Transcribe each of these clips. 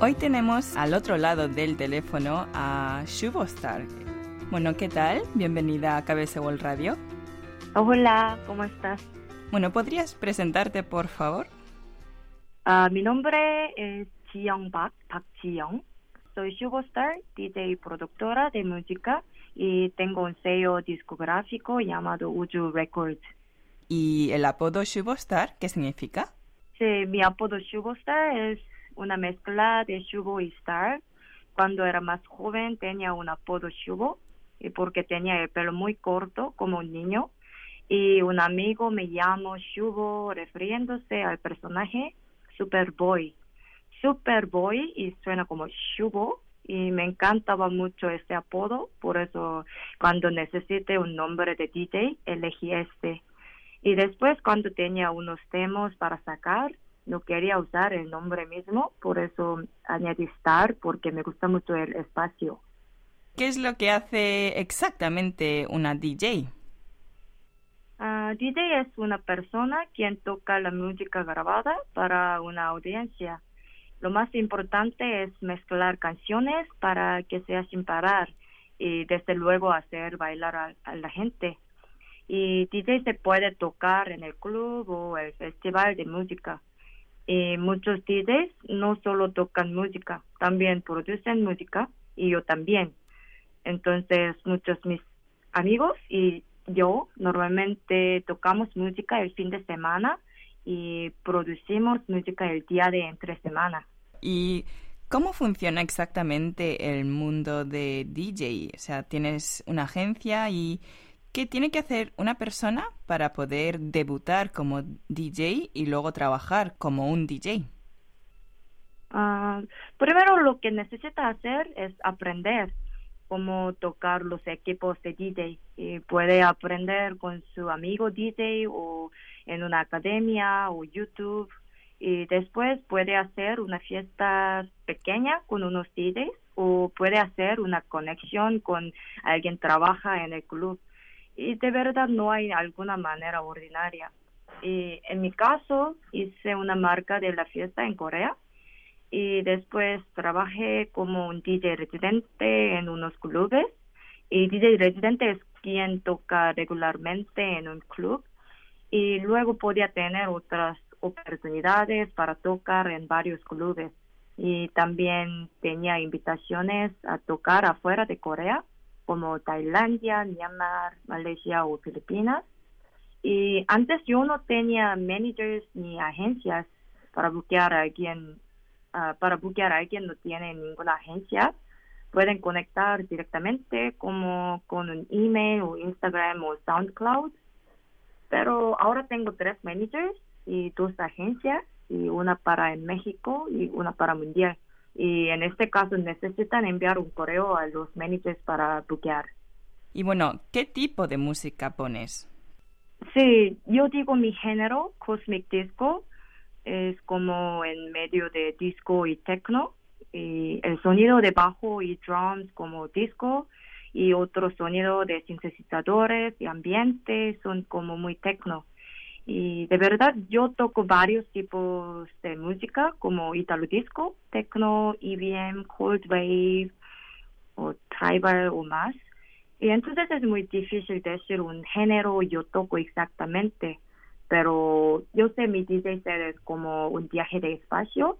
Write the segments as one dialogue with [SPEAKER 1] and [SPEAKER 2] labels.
[SPEAKER 1] Hoy tenemos al otro lado del teléfono a Shubostar. Bueno, ¿qué tal? Bienvenida a World Radio.
[SPEAKER 2] Hola, ¿cómo estás?
[SPEAKER 1] Bueno, ¿podrías presentarte, por favor?
[SPEAKER 2] Ah, mi nombre es Jiyoung Park, Park Jiyoung. Soy Shubostar, DJ y productora de música y tengo un sello discográfico llamado Uju Records.
[SPEAKER 1] ¿Y el apodo Shubostar qué significa?
[SPEAKER 2] Sí, mi apodo Shubostar es una mezcla de Shubo y Star. Cuando era más joven tenía un apodo Shubo y porque tenía el pelo muy corto como un niño y un amigo me llamó Shubo refiriéndose al personaje Superboy. Superboy y suena como Shubo y me encantaba mucho este apodo, por eso cuando necesité un nombre de DJ elegí este. Y después cuando tenía unos temas para sacar, no quería usar el nombre mismo, por eso añadí Star porque me gusta mucho el espacio.
[SPEAKER 1] ¿Qué es lo que hace exactamente una DJ?
[SPEAKER 2] Ah, DJ es una persona quien toca la música grabada para una audiencia. Lo más importante es mezclar canciones para que sea sin parar y desde luego hacer bailar a, a la gente. Y DJ se puede tocar en el club o el festival de música. Y muchos DJs no solo tocan música, también producen música y yo también. Entonces muchos mis amigos y yo normalmente tocamos música el fin de semana y producimos música el día de entre semana.
[SPEAKER 1] ¿Y cómo funciona exactamente el mundo de DJ? O sea, tienes una agencia y ¿qué tiene que hacer una persona para poder debutar como DJ y luego trabajar como un DJ?
[SPEAKER 2] Ah, primero lo que necesita hacer es aprender cómo tocar los equipos de DJ. Y puede aprender con su amigo DJ o en una academia o YouTube. Y después puede hacer una fiesta pequeña con unos DJs o puede hacer una conexión con alguien que trabaja en el club. Y de verdad no hay alguna manera ordinaria. Y en mi caso hice una marca de la fiesta en Corea y después trabajé como un DJ residente en unos clubes. Y DJ residente es quien toca regularmente en un club. Y luego podía tener otras oportunidades para tocar en varios clubes. Y también tenía invitaciones a tocar afuera de Corea como Tailandia, Myanmar, Malaysia o Filipinas y antes yo no tenía managers ni agencias para buscar a alguien Ah, para buquear a alguien no tiene ninguna agencia, pueden conectar directamente como con un email o Instagram o SoundCloud. Pero ahora tengo tres managers y dos agencias y una para en México y una para mundial. Y en este caso necesitan enviar un correo a los managers para buquear.
[SPEAKER 1] Y bueno, ¿qué tipo de música pones?
[SPEAKER 2] Sí, yo digo mi género, Cosmic Disco, es como en medio de disco y techno y el sonido de bajo y drums como disco y otro sonido de sintetizadores y ambiente son como muy techno y de verdad yo toco varios tipos de música como italo disco, techno, EBM, cold wave o tribal o más y entonces es muy difícil decir un género yo toco exactamente pero yo sé mi DJ es como un viaje de espacio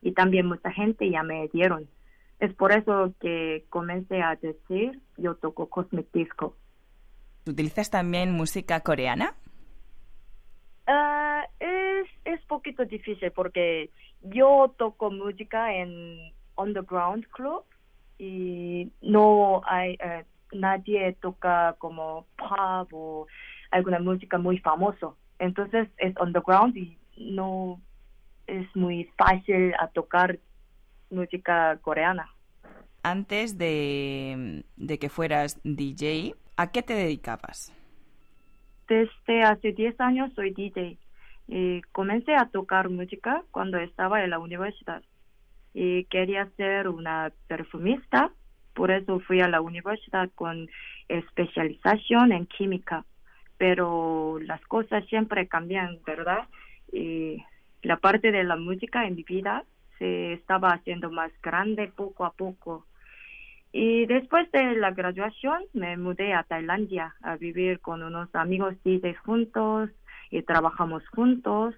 [SPEAKER 2] y también mucha gente ya me dieron. Es por eso que comencé a decir yo toco Cosmic Disco.
[SPEAKER 1] ¿Utilizas también música coreana?
[SPEAKER 2] Uh, es, es poquito difícil porque yo toco música en underground club y no hay uh, nadie toca como pop o alguna música muy famoso entonces es underground y no es muy fácil a tocar música coreana.
[SPEAKER 1] Antes de, que fueras DJ, ¿a qué te dedicabas?
[SPEAKER 2] Desde hace 10 años soy DJ y comencé a tocar música cuando estaba en la universidad y quería ser una perfumista, por eso fui a la universidad con especialización en química pero las cosas siempre cambian, ¿verdad? Y la parte de la música en mi vida se estaba haciendo más grande poco a poco. Y después de la graduación me mudé a Tailandia a vivir con unos amigos DJs juntos y trabajamos juntos.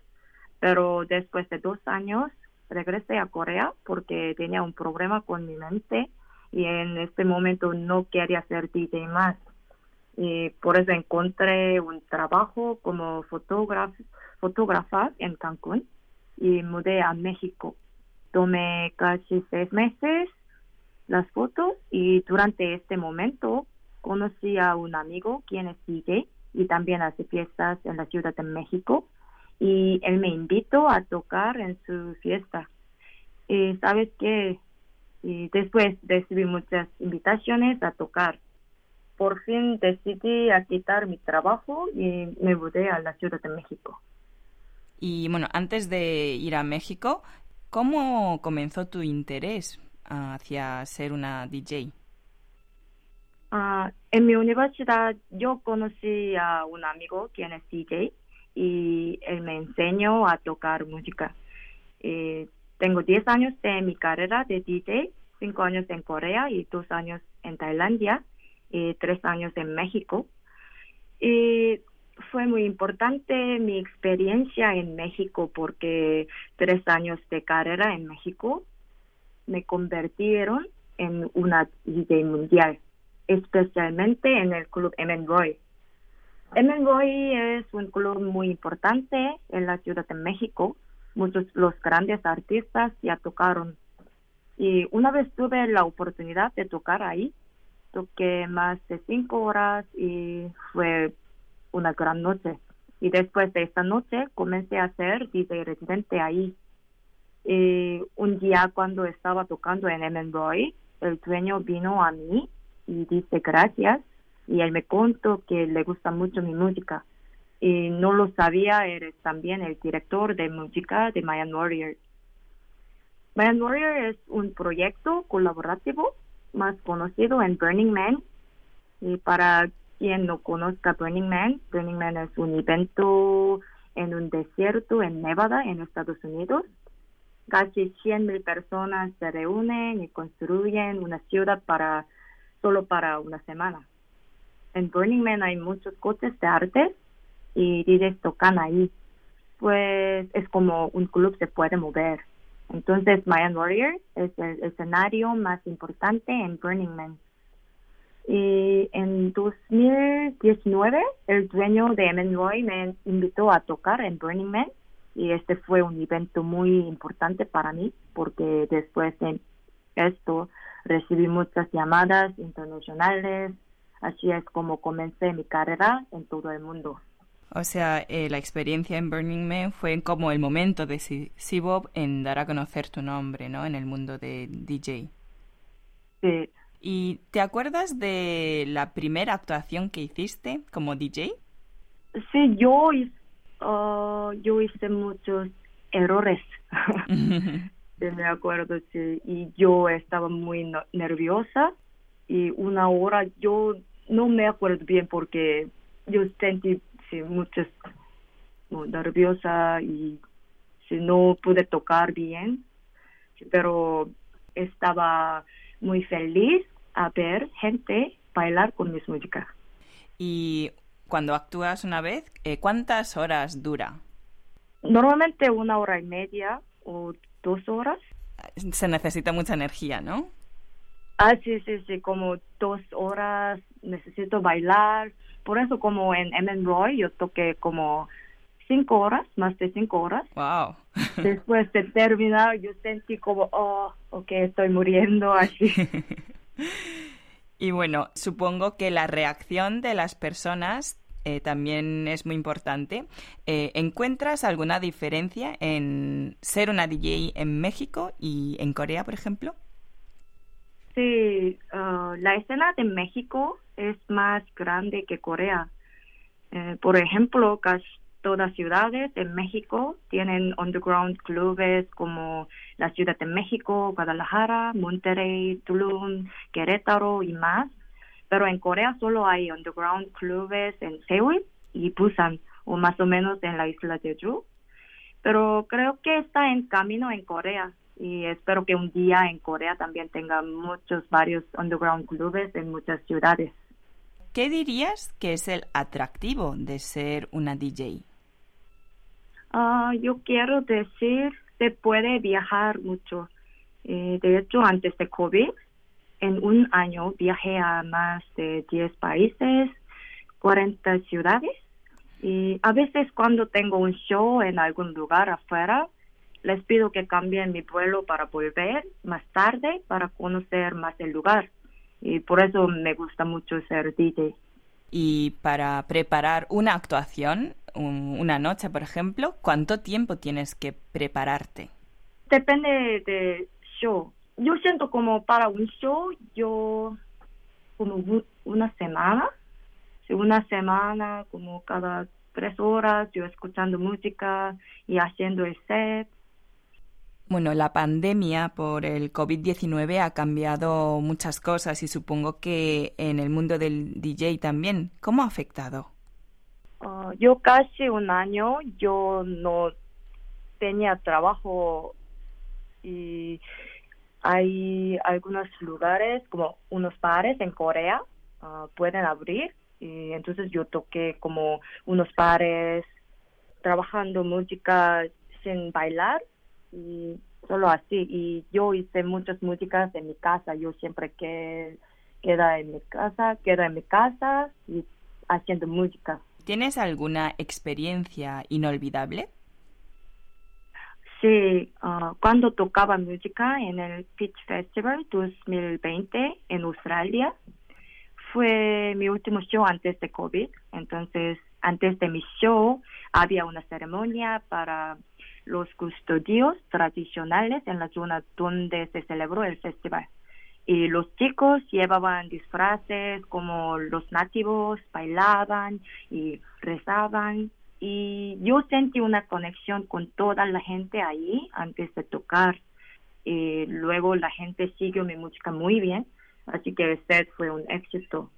[SPEAKER 2] Pero después de dos años regresé a Corea porque tenía un problema con mi mente y en este momento no quería ser DJ más. Y por eso encontré un trabajo como fotógrafo, fotógrafa en Cancún y mudé a México. Tomé casi seis meses las fotos y durante este momento conocí a un amigo quien es DJ y también hace fiestas en la Ciudad de México y él me invitó a tocar en su fiesta. Y sabes que después recibí muchas invitaciones a tocar. Por fin decidí a quitar mi trabajo y me mudé a la Ciudad de México.
[SPEAKER 1] Y bueno, antes de ir a México, ¿cómo comenzó tu interés hacia ser una DJ?
[SPEAKER 2] Ah, en mi universidad yo conocí a un amigo quien es DJ y él me enseñó a tocar música. Eh, tengo 10 años de mi carrera de DJ, 5 años en Corea y 2 años en Tailandia y 3 años en México. Y fue muy importante mi experiencia en México porque tres años de carrera en México me convirtieron en una DJ mundial, especialmente en el club M. Roy. M. Roy es un club muy importante en la Ciudad de México. Muchos los grandes artistas ya tocaron. Y una vez tuve la oportunidad de tocar ahí, toqué más de cinco horas y fue una gran noche. Y después de esta noche comencé a ser DJ residente ahí eh, un día cuando estaba tocando en M. Roy, el dueño vino a mí y dice gracias y él me contó que le gusta mucho mi música. Y no lo sabía, eres también el director de música de Mayan Warrior. Mayan Warrior es un proyecto colaborativo más conocido en Burning Man. Y para quien no conozca Burning Man, Burning Man es un evento en un desierto en Nevada, en Estados Unidos, casi 100.000 personas se reúnen y construyen una ciudad para solo para una semana. En Burning Man hay muchos coches de arte y DJs tocan ahí. Pues es como un club se puede mover. Entonces Mayan Warrior es el escenario más importante en Burning Man. Y en 2019 el dueño de M. Roy me invitó a tocar en Burning Man y este fue un evento muy importante para mí porque después de esto recibí muchas llamadas internacionales, así es como comencé mi carrera en todo el mundo.
[SPEAKER 1] O sea, eh, la experiencia en Burning Man fue como el momento decisivo en dar a conocer tu nombre, ¿no? En el mundo de DJ.
[SPEAKER 2] Sí.
[SPEAKER 1] ¿Y te acuerdas de la primera actuación que hiciste como DJ?
[SPEAKER 2] Sí, yo hice Oh, yo hice muchos errores. me acuerdo, sí. Y yo estaba muy nerviosa y una hora yo no me acuerdo bien porque yo sentí sí, muchas nerviosa y si no pude tocar bien, pero estaba muy feliz a ver gente bailar con mis música.
[SPEAKER 1] Y cuando actúas una vez, eh, ¿cuántas horas dura?
[SPEAKER 2] Normalmente una hora y media o dos horas.
[SPEAKER 1] Se necesita mucha energía, ¿no?
[SPEAKER 2] Ah, sí, sí, sí, como dos horas necesito bailar. Por eso como en M. Roy yo toqué como cinco horas, más de cinco horas.
[SPEAKER 1] Wow.
[SPEAKER 2] Después de terminar yo sentí como, oh, ok, estoy muriendo así.
[SPEAKER 1] Y bueno, supongo que la reacción de las personas eh, también es muy importante. Eh, ¿Encuentras alguna diferencia en ser una DJ en México y en Corea, por ejemplo?
[SPEAKER 2] Sí, uh, la escena de México es más grande que Corea. Eh, por ejemplo, casi todas ciudades de México tienen underground clubes como la Ciudad de México, Guadalajara, Monterrey, Tulum, Querétaro y más. Pero en Corea solo hay underground clubes en Seúl y Busan, o más o menos en la isla de Jeju. Pero creo que está en camino en Corea. y espero que un día en Corea también tenga muchos, varios underground clubes en muchas ciudades.
[SPEAKER 1] ¿Qué dirías que es el atractivo de ser una DJ?
[SPEAKER 2] Ah, yo quiero decir, se puede viajar mucho. Eh, de hecho, antes de COVID, en un año viajé a más de 10 países, 40 ciudades. Y a veces cuando tengo un show en algún lugar afuera, les pido que cambien mi vuelo para volver más tarde para conocer más el lugar. Y por eso me gusta mucho ser DJ.
[SPEAKER 1] Y para preparar una actuación, una noche, por ejemplo, ¿cuánto tiempo tienes que prepararte?
[SPEAKER 2] Depende de show. Yo siento como para un show, yo como una semana, una semana, como cada tres horas, yo escuchando música y haciendo el set.
[SPEAKER 1] Bueno, la pandemia por el COVID-19 ha cambiado muchas cosas y supongo que en el mundo del DJ también. ¿Cómo ha afectado?
[SPEAKER 2] Ah, yo casi un año, yo no tenía trabajo y hay algunos lugares, como unos bares en Corea, uh, pueden abrir. Y entonces yo toqué como unos bares trabajando música sin bailar y solo así. Y yo hice muchas músicas en mi casa. Yo siempre que queda en mi casa, queda en mi casa y haciendo música.
[SPEAKER 1] ¿Tienes alguna experiencia inolvidable?
[SPEAKER 2] Sí, uh, cuando tocaba música en el Pitch Festival 2020 en Australia, fue mi último show antes de COVID. Entonces, antes de mi show, había una ceremonia para los custodios tradicionales en la zona donde se celebró el festival. Y los chicos llevaban disfraces como los nativos, bailaban y rezaban y yo sentí una conexión con toda la gente ahí antes de tocar. Y luego la gente siguió mi música muy bien, así que el fue un éxito.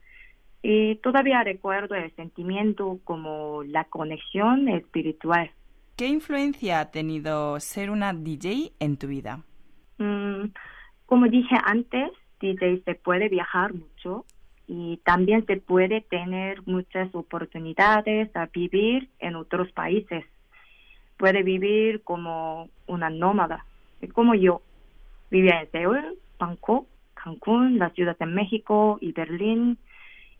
[SPEAKER 2] Y todavía recuerdo el sentimiento como la conexión espiritual.
[SPEAKER 1] ¿Qué influencia ha tenido ser una DJ en tu vida?
[SPEAKER 2] Mm, como dije antes, DJ se puede viajar mucho y también se puede tener muchas oportunidades a vivir en otros países. Puede vivir como una nómada, como yo. Vivía en Seúl, Bangkok, Cancún, la Ciudad de México y Berlín.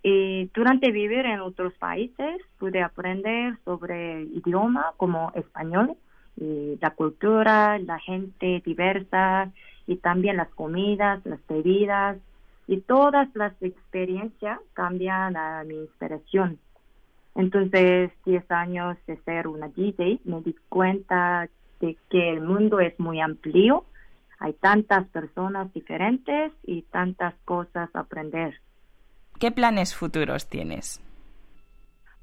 [SPEAKER 2] Y durante vivir en otros países pude aprender sobre idioma como español y la cultura, la gente diversa y también las comidas, las bebidas, y todas las experiencias cambian a mi inspiración. Entonces, 10 años de ser una DJ, me di cuenta de que el mundo es muy amplio, hay tantas personas diferentes y tantas cosas aprender.
[SPEAKER 1] ¿Qué planes futuros tienes?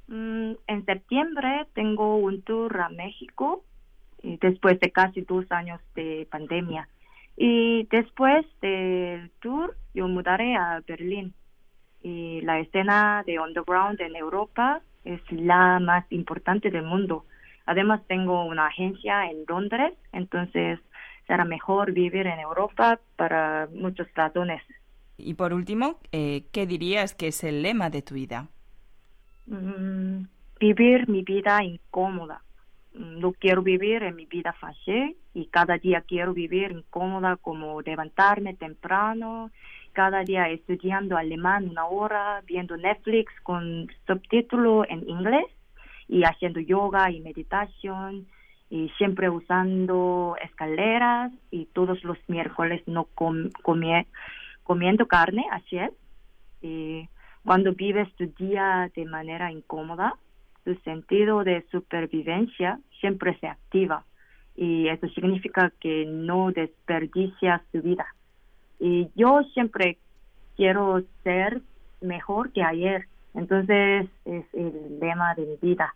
[SPEAKER 2] Mm, en septiembre tengo un tour a México después de casi dos años de pandemia. Y después del tour, yo mudaré a Berlín. Y la escena de underground en Europa es la más importante del mundo. Además, tengo una agencia en Londres, entonces será mejor vivir en Europa para muchas razones.
[SPEAKER 1] Y por último, eh, ¿qué dirías que es el lema de tu vida?
[SPEAKER 2] Mm, vivir mi vida incómoda no quiero vivir en mi vida fácil y cada día quiero vivir incómoda como levantarme temprano, cada día estudiando alemán una hora, viendo Netflix con subtítulo en inglés y haciendo yoga y meditación y siempre usando escaleras y todos los miércoles no comiendo carne, así es. Y cuando vives tu día de manera incómoda, tu sentido de supervivencia siempre se activa y eso significa que no desperdicias tu vida. Y yo siempre quiero ser mejor que ayer, entonces es el lema de mi vida.